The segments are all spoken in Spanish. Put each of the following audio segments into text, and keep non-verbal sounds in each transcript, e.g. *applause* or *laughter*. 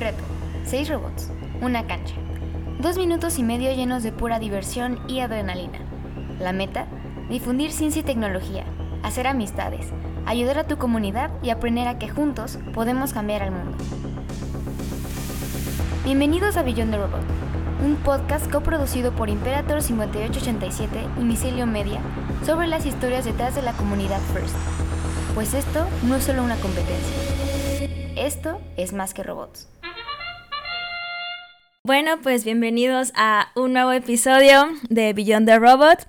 reto, seis robots, una cancha, dos minutos y medio llenos de pura diversión y adrenalina. La meta, difundir ciencia y tecnología, hacer amistades, ayudar a tu comunidad y aprender a que juntos podemos cambiar al mundo. Bienvenidos a Beyond the Robot, un podcast coproducido por Imperator 5887 y Micelio Media sobre las historias detrás de la comunidad First. Pues esto no es solo una competencia. Esto es más que robots. Bueno, pues bienvenidos a un nuevo episodio de Beyond the Robot.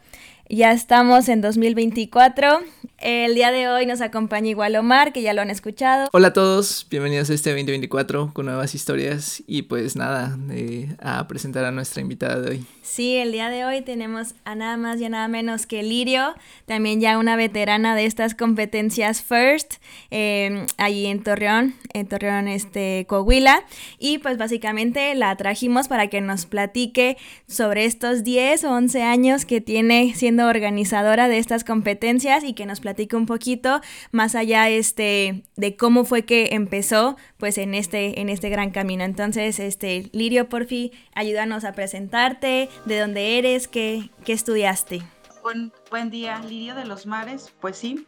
Ya estamos en 2024 el día de hoy nos acompaña igual Omar, que ya lo han escuchado. Hola a todos, bienvenidos a este 2024 con nuevas historias y pues nada, eh, a presentar a nuestra invitada de hoy. Sí, el día de hoy tenemos a nada más y a nada menos que Lirio, también ya una veterana de estas competencias FIRST, eh, allí en Torreón, en Torreón, este, Coahuila, y pues básicamente la trajimos para que nos platique sobre estos 10 o 11 años que tiene siendo organizadora de estas competencias y que nos platique un poquito más allá este, de cómo fue que empezó pues en este, en este gran camino. Entonces, este, Lirio, porfi, ayúdanos a presentarte, de dónde eres, qué, qué estudiaste. Buen, buen día, Lirio de los Mares, pues sí,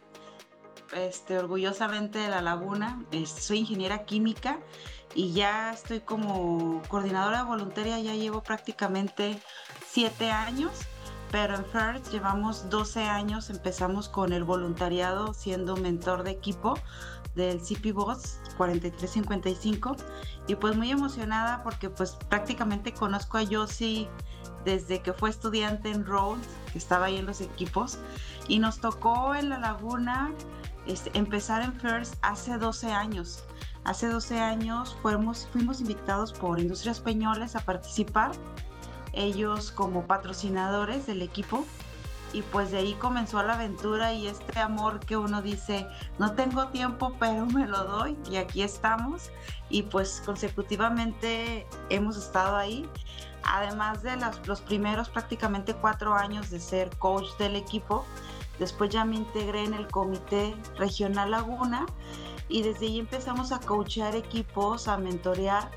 este, orgullosamente de la laguna, soy ingeniera química y ya estoy como coordinadora voluntaria, ya llevo prácticamente siete años pero en FIRST llevamos 12 años, empezamos con el voluntariado siendo mentor de equipo del CP Boss 4355 y pues muy emocionada porque pues prácticamente conozco a Yossi desde que fue estudiante en Rhodes, que estaba ahí en los equipos. Y nos tocó en la laguna este, empezar en FIRST hace 12 años. Hace 12 años fuimos, fuimos invitados por Industrias Peñoles a participar ellos como patrocinadores del equipo y pues de ahí comenzó la aventura y este amor que uno dice, no tengo tiempo, pero me lo doy y aquí estamos y pues consecutivamente hemos estado ahí. Además de los primeros prácticamente cuatro años de ser coach del equipo, después ya me integré en el comité regional Laguna y desde ahí empezamos a coachar equipos, a mentorear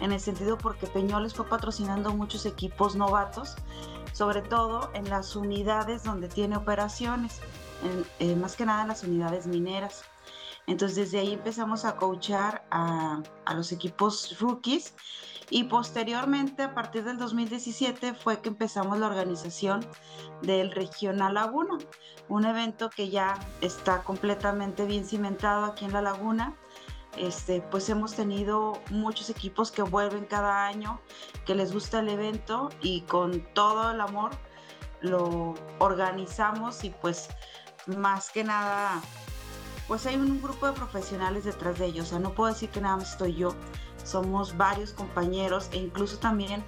en el sentido porque Peñoles fue patrocinando muchos equipos novatos, sobre todo en las unidades donde tiene operaciones, eh, más que nada en las unidades mineras. Entonces desde ahí empezamos a coachar a, a los equipos rookies y posteriormente a partir del 2017 fue que empezamos la organización del Regional Laguna, un evento que ya está completamente bien cimentado aquí en la laguna este, pues hemos tenido muchos equipos que vuelven cada año, que les gusta el evento y con todo el amor lo organizamos y pues más que nada, pues hay un grupo de profesionales detrás de ellos, o sea, no puedo decir que nada más estoy yo, somos varios compañeros e incluso también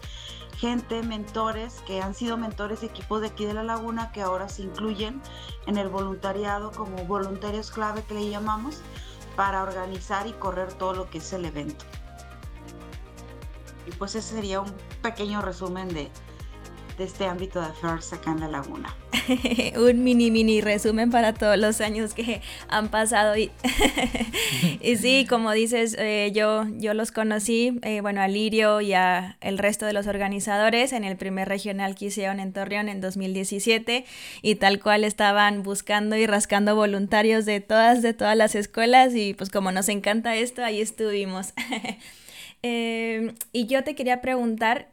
gente, mentores que han sido mentores de equipos de aquí de la laguna que ahora se incluyen en el voluntariado como voluntarios clave que le llamamos para organizar y correr todo lo que es el evento. Y pues ese sería un pequeño resumen de, este ámbito de FIRST acá en la laguna. *laughs* un mini mini resumen para todos los años que han pasado y, *laughs* y sí como dices eh, yo yo los conocí eh, bueno a Lirio y a el resto de los organizadores en el primer regional que hicieron en Torreón en 2017 y tal cual estaban buscando y rascando voluntarios de todas de todas las escuelas y pues como nos encanta esto ahí estuvimos. *laughs* Eh, y yo te quería preguntar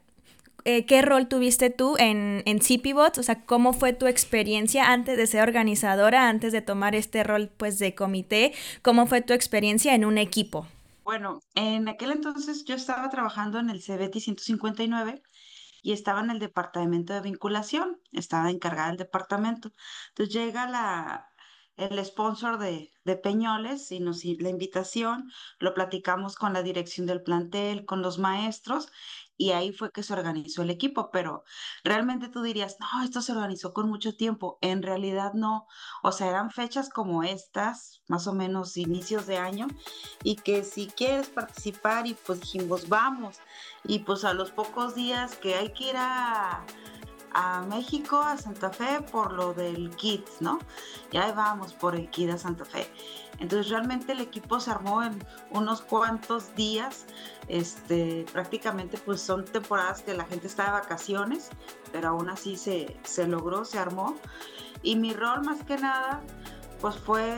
eh, ¿qué rol tuviste tú en, en CPBOTS? O sea, ¿cómo fue tu experiencia antes de ser organizadora, antes de tomar este rol pues de comité? ¿Cómo fue tu experiencia en un equipo? Bueno, en aquel entonces yo estaba trabajando en el CBT 159 y estaba en el departamento de vinculación, estaba encargada del departamento. Entonces llega la, el sponsor de, de, Peñoles y nos la invitación, lo platicamos con la dirección del plantel, con los maestros y ahí fue que se organizó el equipo, pero realmente tú dirías, no, esto se organizó con mucho tiempo, en realidad no, o sea, eran fechas como estas, más o menos inicios de año, y que si quieres participar y pues dijimos, vamos, y pues a los pocos días que hay que ir a a México, a Santa Fe, por lo del kit, ¿no? Ya vamos por el kit a Santa Fe. Entonces realmente el equipo se armó en unos cuantos días. Este, prácticamente pues son temporadas que la gente está de vacaciones, pero aún así se, se logró, se armó. Y mi rol más que nada pues fue,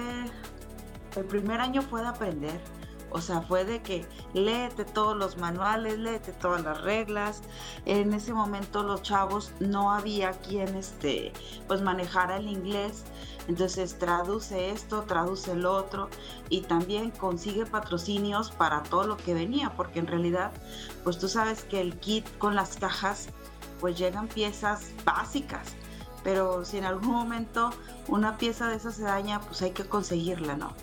el primer año fue de aprender o sea, fue de que léete todos los manuales, léete todas las reglas. En ese momento los chavos no había quien este, pues manejara el inglés. Entonces traduce esto, traduce el otro y también consigue patrocinios para todo lo que venía, porque en realidad, pues tú sabes que el kit con las cajas, pues llegan piezas básicas, pero si en algún momento una pieza de esa se daña, pues hay que conseguirla, ¿no?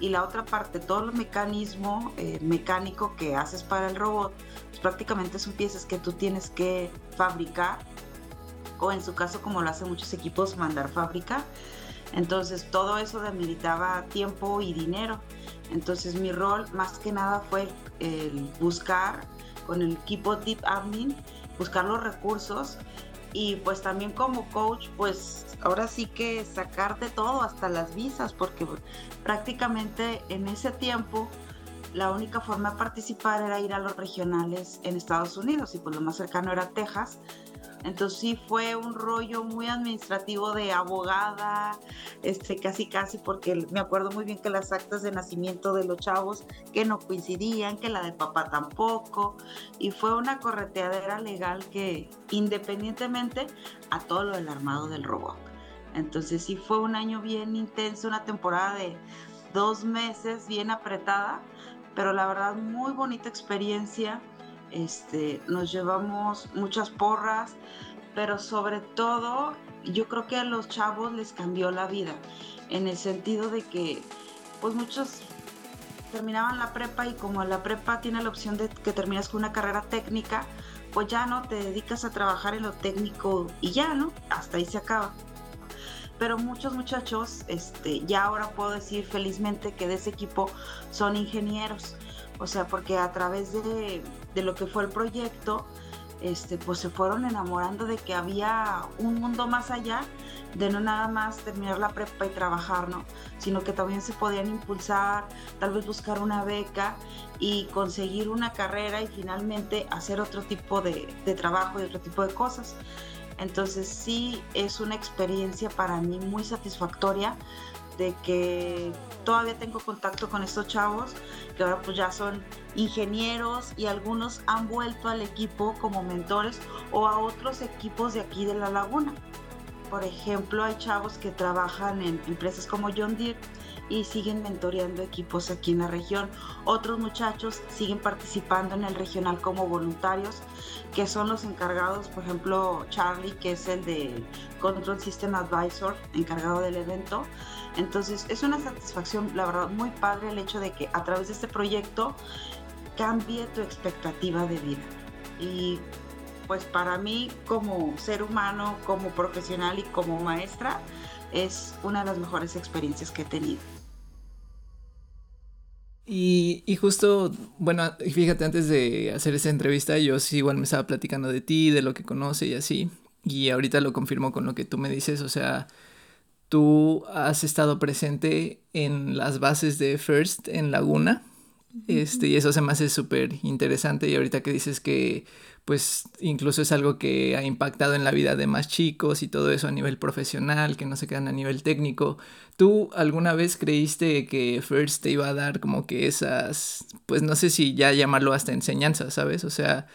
Y la otra parte, todo el mecanismo eh, mecánico que haces para el robot, pues prácticamente son piezas que tú tienes que fabricar o en su caso como lo hacen muchos equipos mandar fábrica. Entonces todo eso debilitaba tiempo y dinero. Entonces mi rol más que nada fue el buscar con el equipo Deep Admin, buscar los recursos y pues también como coach, pues ahora sí que sacar de todo, hasta las visas, porque prácticamente en ese tiempo la única forma de participar era ir a los regionales en Estados Unidos y pues lo más cercano era Texas. Entonces sí fue un rollo muy administrativo de abogada, este, casi casi, porque me acuerdo muy bien que las actas de nacimiento de los chavos que no coincidían, que la del papá tampoco, y fue una correteadera legal que independientemente a todo lo del armado del robot. Entonces sí fue un año bien intenso, una temporada de dos meses bien apretada, pero la verdad muy bonita experiencia este, nos llevamos muchas porras, pero sobre todo yo creo que a los chavos les cambió la vida, en el sentido de que pues muchos terminaban la prepa y como la prepa tiene la opción de que terminas con una carrera técnica, pues ya no te dedicas a trabajar en lo técnico y ya, ¿no? Hasta ahí se acaba. Pero muchos muchachos, este, ya ahora puedo decir felizmente que de ese equipo son ingenieros o sea, porque a través de, lo que fue el proyecto, este, pues se fueron enamorando de que había un mundo más allá de no nada más terminar la prepa y trabajar, ¿no? Sino que también se podían impulsar, tal vez buscar una beca y conseguir una carrera y finalmente hacer otro tipo de, de trabajo y otro tipo de cosas. Entonces sí es una experiencia para mí muy satisfactoria de que todavía tengo contacto con estos chavos que ahora pues ya son ingenieros y algunos han vuelto al equipo como mentores o a otros equipos de aquí de la laguna. Por ejemplo, hay chavos que trabajan en empresas como John Deere y siguen mentoreando equipos aquí en la región. Otros muchachos siguen participando en el regional como voluntarios, que son los encargados, por ejemplo, Charlie, que es el de Control System Advisor, encargado del evento, entonces es una satisfacción, la verdad, muy padre el hecho de que a través de este proyecto cambie tu expectativa de vida. Y pues para mí como ser humano, como profesional y como maestra, es una de las mejores experiencias que he tenido. Y, justo, bueno, fíjate, antes de hacer esa entrevista, yo sí igual me estaba platicando de ti, de lo que conoce y así. Y ahorita lo confirmo con lo que tú me dices, o sea, tú has estado presente en las bases de First en Laguna. Este, y eso se me hace súper interesante. Y ahorita que dices que, pues, incluso es algo que ha impactado en la vida de más chicos y todo eso a nivel profesional, que no se quedan a nivel técnico. ¿Tú alguna vez creíste que First te iba a dar como que esas, pues, no sé si ya llamarlo hasta enseñanza, ¿sabes? O sea,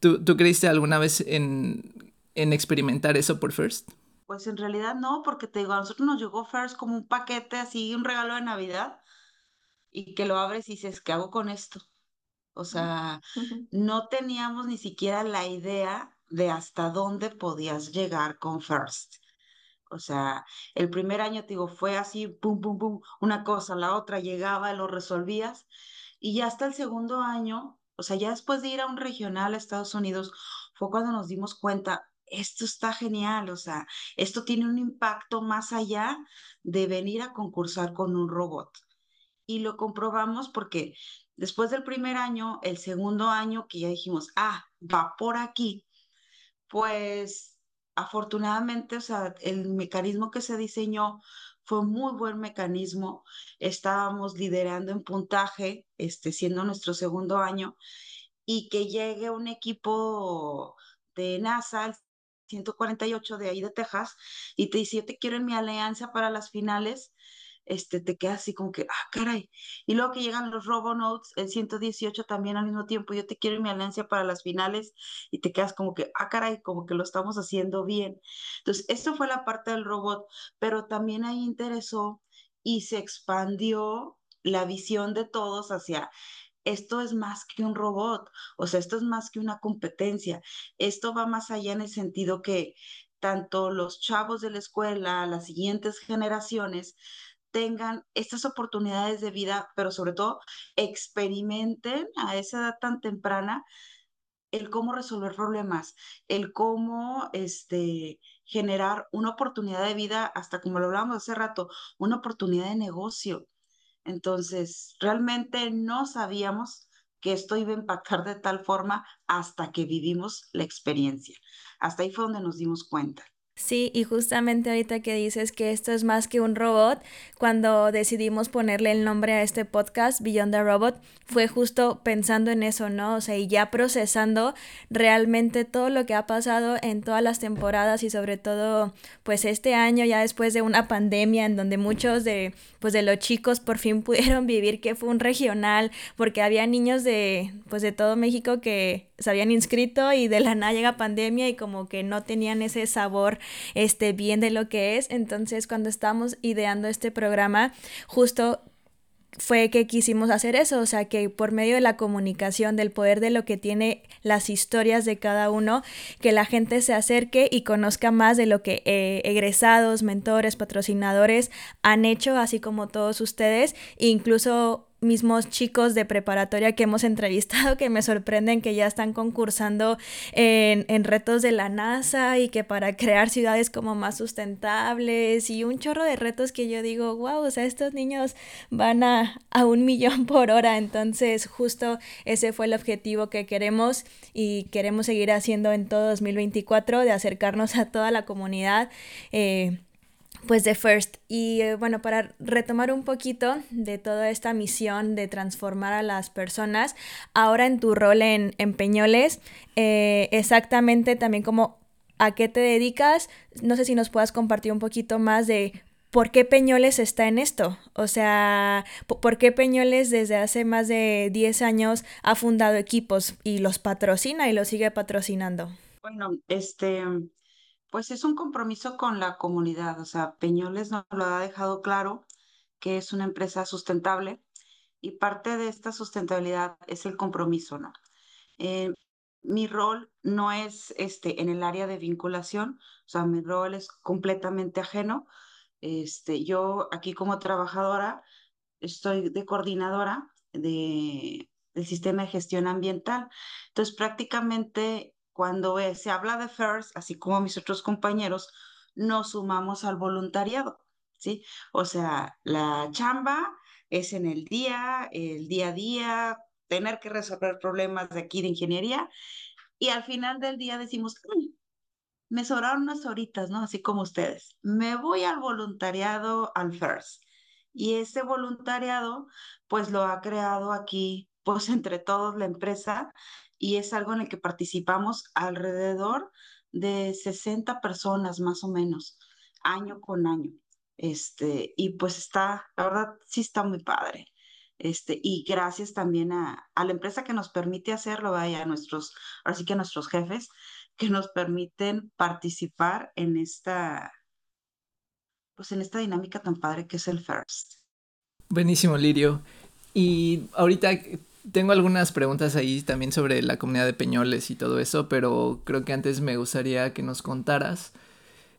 ¿tú, tú creíste alguna vez en, en experimentar eso por First? Pues en realidad no, porque te digo, a nosotros nos llegó First como un paquete así, un regalo de Navidad, y que lo abres y dices, ¿qué hago con esto? O sea, no teníamos ni siquiera la idea de hasta dónde podías llegar con First. O sea, el primer año, te digo, fue así, pum, pum, pum, una cosa, la otra, llegaba, lo resolvías. Y ya hasta el segundo año, o sea, ya después de ir a un regional a Estados Unidos, fue cuando nos dimos cuenta, esto está genial, o sea, esto tiene un impacto más allá de venir a concursar con un robot. Y lo comprobamos porque después del primer año, el segundo año que ya dijimos, ah, va por aquí, pues afortunadamente, o sea, el mecanismo que se diseñó fue un muy buen mecanismo. Estábamos liderando en puntaje, este, siendo nuestro segundo año, y que llegue un equipo de NASA, el 148 de ahí de Texas, y te dice, yo te quiero en mi alianza para las finales, este, te quedas así como que, ah, caray. Y luego que llegan los Robonotes, el 118 también al mismo tiempo, yo te quiero mi alianza para las finales, y te quedas como que, ah, caray, como que lo estamos haciendo bien. Entonces, esto fue la parte del robot, pero también ahí interesó y se expandió la visión de todos hacia esto es más que un robot, o sea, esto es más que una competencia, esto va más allá en el sentido que tanto los chavos de la escuela, las siguientes generaciones, tengan estas oportunidades de vida, pero sobre todo experimenten a esa edad tan temprana el cómo resolver problemas, el cómo este, generar una oportunidad de vida, hasta como lo hablábamos hace rato, una oportunidad de negocio. Entonces, realmente no sabíamos que esto iba a impactar de tal forma hasta que vivimos la experiencia. Hasta ahí fue donde nos dimos cuenta. Sí, y justamente ahorita que dices que esto es más que un robot, cuando decidimos ponerle el nombre a este podcast, Beyond the Robot, fue justo pensando en eso, ¿no? O sea, y ya procesando realmente todo lo que ha pasado en todas las temporadas y sobre todo, pues este año, ya después de una pandemia en donde muchos de, pues de los chicos por fin *laughs* pudieron vivir que fue un regional, porque había niños de, pues de todo México que se habían inscrito y de la nada llega pandemia y como que no tenían ese sabor este bien de lo que es. Entonces, cuando estamos ideando este programa, justo fue que quisimos hacer eso, o sea, que por medio de la comunicación, del poder de lo que tiene las historias de cada uno, que la gente se acerque y conozca más de lo que eh, egresados, mentores, patrocinadores han hecho, así como todos ustedes, incluso mismos chicos de preparatoria que hemos *laughs* entrevistado que me sorprenden que ya están concursando en, en, retos de la NASA y que para crear ciudades como más sustentables y un chorro de retos que yo digo, wow, o sea, estos niños van a, a un millón *laughs* por hora, entonces justo ese fue el objetivo que queremos y queremos seguir haciendo en todo 2024, de acercarnos a toda la comunidad. Eh, pues de First. Y eh, bueno, para retomar un poquito de toda esta misión de transformar a las personas, ahora en tu rol en, Peñoles, eh, exactamente también como a qué te dedicas, no sé si nos puedas compartir un poquito más de por qué Peñoles está en esto. O sea, por qué Peñoles desde hace más de 10 años ha fundado equipos y los patrocina y los sigue patrocinando. Bueno, este, pues es un compromiso con la comunidad, o sea, Peñoles nos lo ha dejado claro que es una empresa sustentable y parte de esta sustentabilidad es el compromiso, ¿no? Eh, mi rol no es este en el área de vinculación, o sea, mi rol es completamente ajeno. Este, yo aquí como trabajadora estoy de coordinadora de, del sistema de gestión ambiental. Entonces, prácticamente cuando eh, se habla de FIRST, así como mis otros compañeros, nos sumamos al voluntariado, ¿sí? O sea, la chamba es en el día, el día a día, tener que resolver problemas de aquí de ingeniería y al final del día decimos, me sobraron unas horitas, ¿no? Así como ustedes. Me voy al voluntariado al FIRST. Y ese voluntariado, pues lo ha creado aquí, pues *laughs* entre todos la empresa y es algo en el que participamos alrededor de 60 personas más o menos, año con año. Este, y pues está, la verdad, sí está muy padre. Este, y gracias también a, a la empresa que nos permite hacerlo, vaya, a nuestros, ahora que a nuestros jefes, que nos permiten participar en esta, pues en esta dinámica tan padre que es el FIRST. Buenísimo, Lirio. Y ahorita tengo algunas preguntas ahí también sobre la comunidad de Peñoles y todo eso, pero creo que antes me gustaría que nos contaras.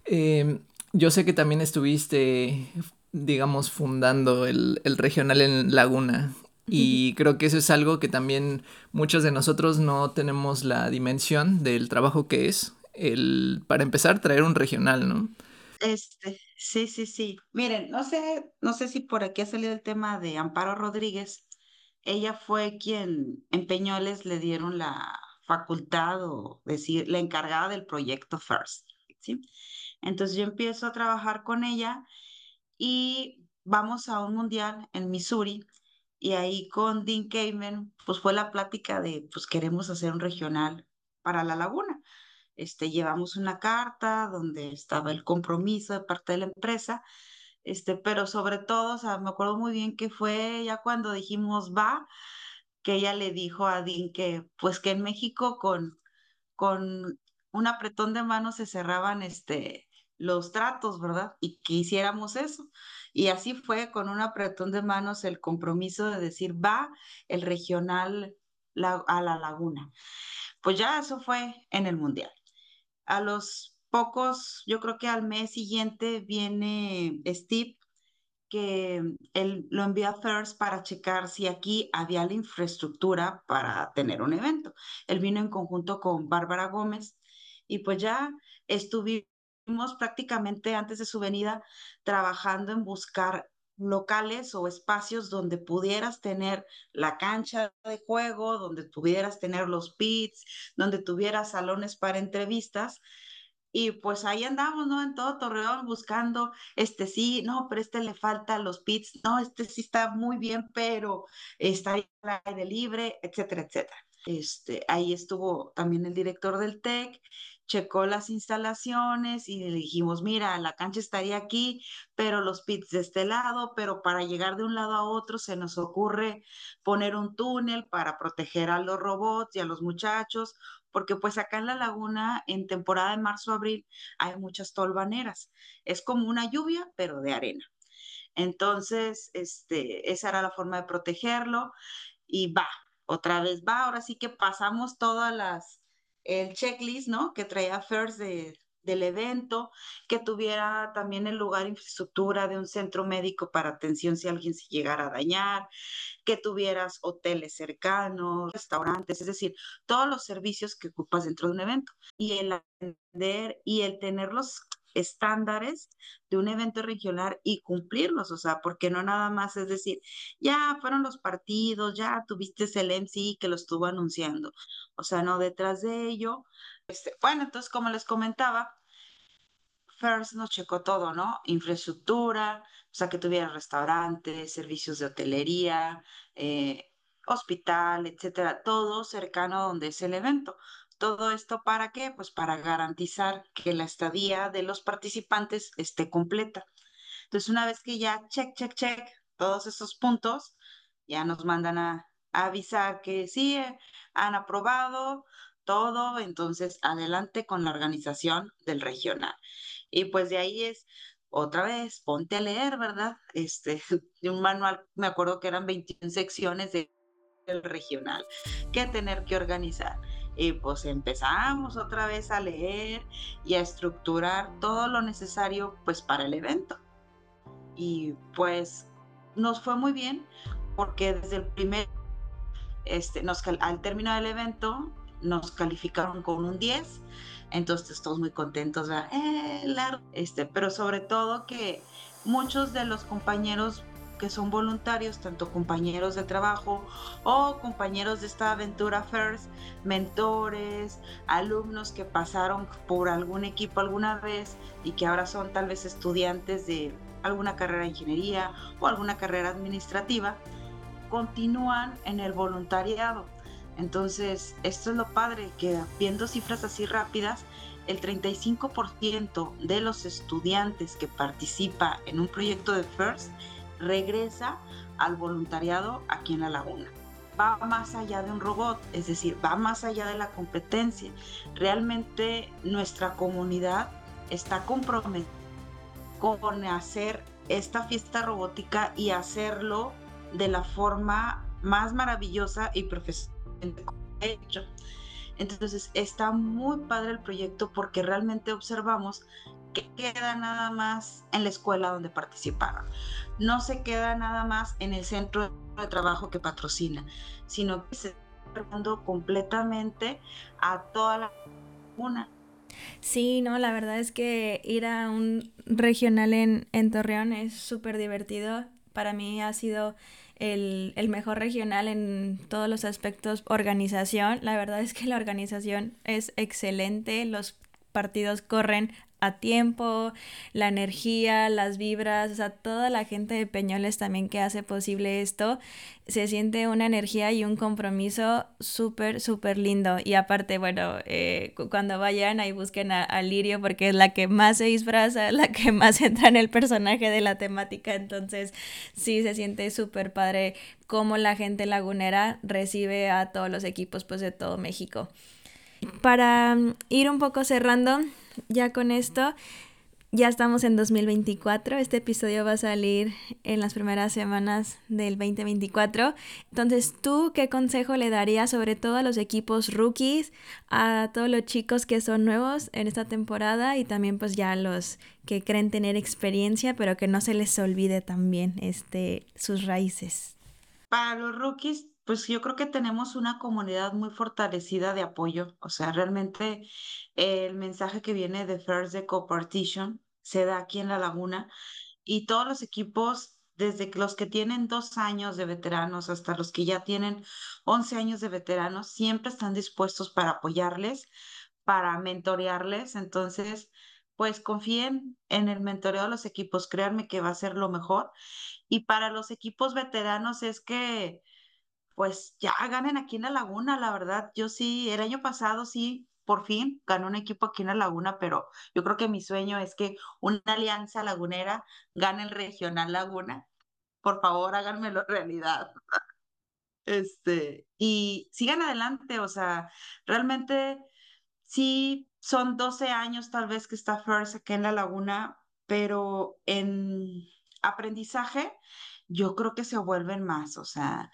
Em, yo sé que también estuviste, digamos, fundando el, regional en Laguna. Y creo que eso es algo que también muchos de nosotros no tenemos la dimensión del trabajo que es el, para empezar, traer un regional, ¿no? Este, sí, sí, sí. Miren, no sé, no sé si por aquí ha salido el tema de Amparo Rodríguez, ella fue quien en Peñoles le dieron la facultad o decir, la encargada del proyecto FIRST, ¿sí? Entonces yo empiezo a trabajar con ella y vamos a un mundial en Missouri y ahí con Dean Kamen, pues fue la plática de, pues queremos hacer un regional para la laguna. Este, llevamos una carta donde estaba el compromiso de parte de la empresa, este, pero sobre todo, me acuerdo muy bien que fue ya cuando dijimos va, que ella le dijo a Dean que, pues que en México con, con un apretón de manos se cerraban, este, los tratos, ¿verdad? Y que hiciéramos eso. Y así fue con un apretón de manos el compromiso de decir, va el regional a la laguna. Pues ya eso fue en el Mundial. A los pocos, yo creo que al mes siguiente viene Steve, que él lo envía a First para checar si aquí había la infraestructura para tener un evento. Él vino en conjunto con Bárbara Gómez y pues ya estuvimos prácticamente antes de su venida trabajando en buscar locales o espacios donde pudieras tener la cancha de juego, donde pudieras tener los pits, donde tuvieras salones para entrevistas. Y pues ahí andamos, ¿no? En todo Torreón buscando, este sí, no, pero este le falta los pits, no, este sí está muy bien, pero está ahí al aire libre, etcétera, etcétera. Este, ahí estuvo también el director del TEC checó las instalaciones y le dijimos, mira, la cancha estaría aquí, pero los pits de este lado, pero para llegar de un lado a otro se nos ocurre poner un túnel para proteger a los robots y a los muchachos, porque pues acá en la laguna, en temporada de marzo-abril, hay muchas tolvaneras. Es como una lluvia, pero de arena. Entonces, este, esa era la forma de protegerlo y va, otra vez va, ahora sí que pasamos todas las el checklist, ¿no? Que traía First de, del evento, que tuviera también el lugar infraestructura de un centro médico para atención si alguien se llegara a dañar, que tuvieras hoteles cercanos, restaurantes, es decir, todos los servicios que ocupas dentro de un evento. Y el atender y el tenerlos estándares de un evento regional y cumplirlos, o sea, porque no nada más es decir, ya fueron los partidos, ya tuviste el MC que lo estuvo anunciando, o sea, no detrás de ello. Este, bueno, entonces, como les comentaba, First nos checó todo, ¿no? Infraestructura, o sea, que tuviera restaurantes, servicios de hotelería, eh, hospital, etcétera, todo cercano donde es el evento. Todo esto para qué? Pues para garantizar que la estadía de los participantes esté completa. Entonces, una vez que ya check, check, check todos esos puntos, ya nos mandan a, avisar que sí, eh, han aprobado todo, entonces adelante con la organización del regional. Y pues de ahí es otra vez, ponte a leer, ¿verdad? Este, *laughs* de un manual, me acuerdo que eran 21 secciones del regional que tener que organizar. Y pues empezamos otra vez a leer y a estructurar todo lo necesario pues para el evento. Y pues nos fue muy bien porque desde el primer, este, nos, al término del evento nos calificaron con un 10, entonces todos muy contentos, eh, este, pero sobre todo que muchos de los compañeros que son voluntarios, tanto compañeros de trabajo o compañeros de esta aventura First, mentores, alumnos que pasaron por algún equipo alguna vez y que ahora son tal vez estudiantes de alguna carrera de ingeniería o alguna carrera administrativa, continúan en el voluntariado. Entonces, esto es lo padre, que viendo cifras así rápidas, el 35% de los estudiantes que participa en un proyecto de FIRST regresa al voluntariado aquí en la laguna. Va más allá de un robot, es decir, va más allá de la competencia. Realmente nuestra comunidad está comprometida con hacer esta fiesta robótica y hacerlo de la forma más maravillosa y profesional hecho. Entonces está muy padre el proyecto porque realmente observamos que queda nada más en la escuela donde participaron. No se queda nada más en el centro de trabajo que patrocina, sino que se está completamente a toda la una. Sí, no, la verdad es que ir a un regional en, en Torreón es súper divertido. Para mí ha sido el, el, mejor regional en todos los aspectos organización. La verdad es que la organización es excelente, los partidos corren a tiempo, la energía, las vibras, o sea, toda la gente de Peñoles también que hace posible esto, se siente una energía y un compromiso súper, súper lindo. Y aparte, bueno, eh, cuando vayan ahí busquen a, Lirio porque es la que más se disfraza, *laughs* la que más entra en el personaje de la temática, entonces sí se siente súper padre cómo la gente lagunera recibe a todos los equipos pues de todo México. Para mm, ir un poco cerrando, ya con esto, ya estamos en 2024. Este episodio va a salir en las primeras semanas del 2024. Entonces, ¿tú qué consejo le darías sobre todo a los equipos rookies, a todos los chicos que son nuevos en esta temporada y también pues ya los que creen tener experiencia, pero que no se les olvide también este, sus raíces? Para los rookies, pues yo creo que tenemos una comunidad muy fortalecida de apoyo. O sea, realmente el mensaje que viene de First de Copartition se da aquí en La Laguna y todos los equipos, desde los que tienen dos años de veteranos hasta los que ya tienen 11 años de veteranos, siempre están dispuestos para apoyarles, para mentorearles. Entonces, pues confíen en el mentoreo de los equipos, créanme que va a ser lo mejor. Y para los equipos veteranos es que pues ya ganen aquí en la Laguna, la verdad. Yo sí, el año pasado sí, por fin ganó un equipo aquí en la Laguna, pero yo creo que mi sueño es que una alianza lagunera gane el Regional Laguna. Por favor, háganmelo realidad. *laughs* Este, y sigan adelante, o sea, realmente sí son 12 años tal vez que está First aquí en la Laguna, pero en aprendizaje yo creo que se vuelven más, o sea,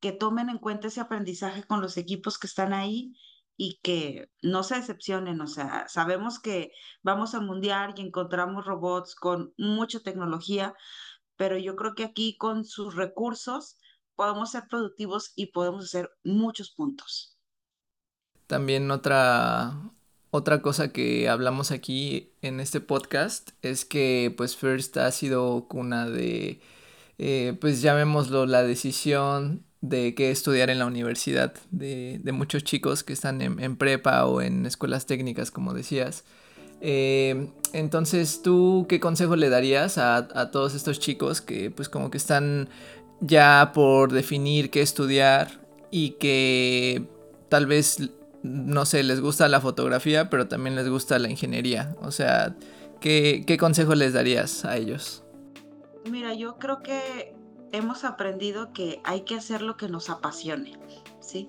que tomen en cuenta ese aprendizaje con los equipos que están ahí y que no se decepcionen, o sea, sabemos que vamos al mundial y encontramos robots con mucha tecnología, pero yo creo que aquí con sus recursos podemos ser productivos y podemos hacer muchos puntos. También otra otra cosa que hablamos aquí en este podcast es que pues First ha sido cuna de eh, pues llamémoslo la decisión de qué estudiar en la universidad de, muchos chicos que están en, prepa o en escuelas técnicas, como decías. Eh, entonces, ¿tú qué consejo le darías a, todos estos chicos que pues como que están ya por definir qué estudiar y que tal vez, no sé, les gusta la fotografía, pero también les gusta la ingeniería? O sea, ¿qué, qué consejo les darías a ellos? Mira, yo creo que hemos aprendido que hay que hacer lo que nos apasione, ¿sí?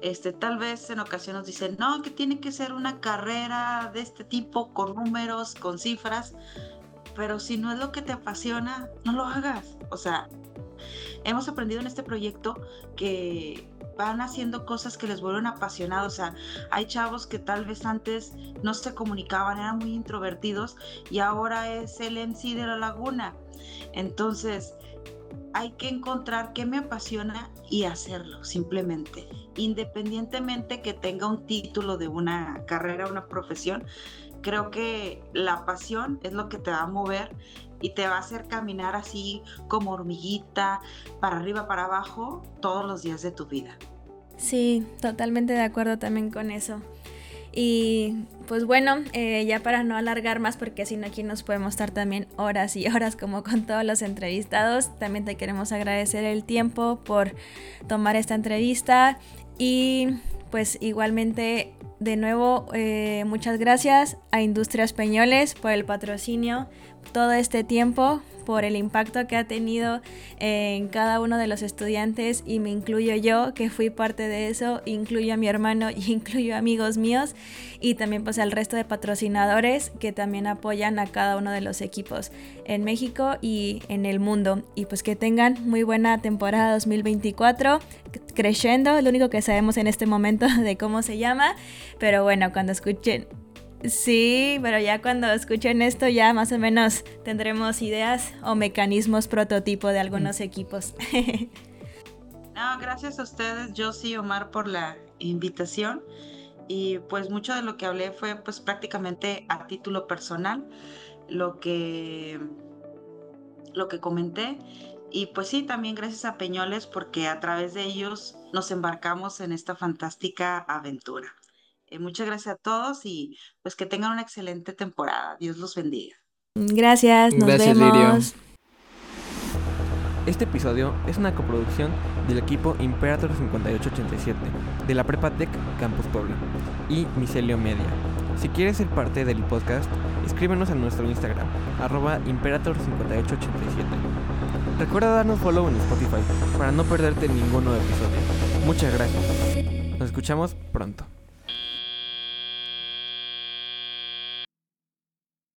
Este, tal vez en ocasiones dicen, no, que tiene que ser una carrera de este tipo, con números, con cifras, pero si no es lo que te apasiona, no lo hagas. O sea, hemos aprendido en este proyecto que van haciendo cosas que les vuelven apasionados. O sea, hay chavos que tal vez antes no se comunicaban, eran muy introvertidos y ahora es el MC de la laguna. Entonces, hay que encontrar qué me apasiona y hacerlo simplemente, independientemente que tenga un título de una carrera, una profesión. Creo que la pasión es lo que te va a mover y te va a hacer caminar así como hormiguita, para arriba, para abajo, todos los días de tu vida. Sí, totalmente de acuerdo también con eso. Y pues bueno, eh, ya para no alargar más, porque si no aquí nos podemos estar también horas y horas como con todos los entrevistados, también te queremos agradecer el tiempo por tomar esta entrevista. Y pues igualmente de nuevo eh, muchas gracias a Industrias Peñoles por el patrocinio todo este tiempo por el impacto que ha tenido en cada uno de los estudiantes y me incluyo yo que fui parte de eso, incluyo a mi hermano *laughs* y incluyo amigos míos y también pues al resto de patrocinadores que también apoyan a cada uno de los equipos en México y en el mundo. Y pues que tengan muy buena temporada 2024 creciendo, lo único que sabemos en este momento *laughs* de cómo se llama, pero bueno, cuando escuchen Sí, pero ya cuando escuchen esto ya más o menos tendremos ideas o mecanismos prototipo de algunos equipos. *laughs* no, gracias a ustedes, Josie y Omar, por la invitación. Y pues mucho de lo que hablé fue pues prácticamente a título personal, lo que, lo que comenté. Y pues sí, también gracias a Peñoles porque a través de ellos nos embarcamos en esta fantástica aventura. Eh, muchas gracias a todos y pues que tengan una excelente temporada. Dios los bendiga. Gracias, nos vemos. Este episodio es una coproducción del equipo Imperator 5887 de la Prepa Tech Campus Puebla y Micelio Media. Si quieres ser parte del podcast, escríbenos a nuestro Instagram, arroba Imperator5887. Recuerda darnos follow en Spotify para no perderte ninguno episodio. Muchas gracias. Nos escuchamos pronto.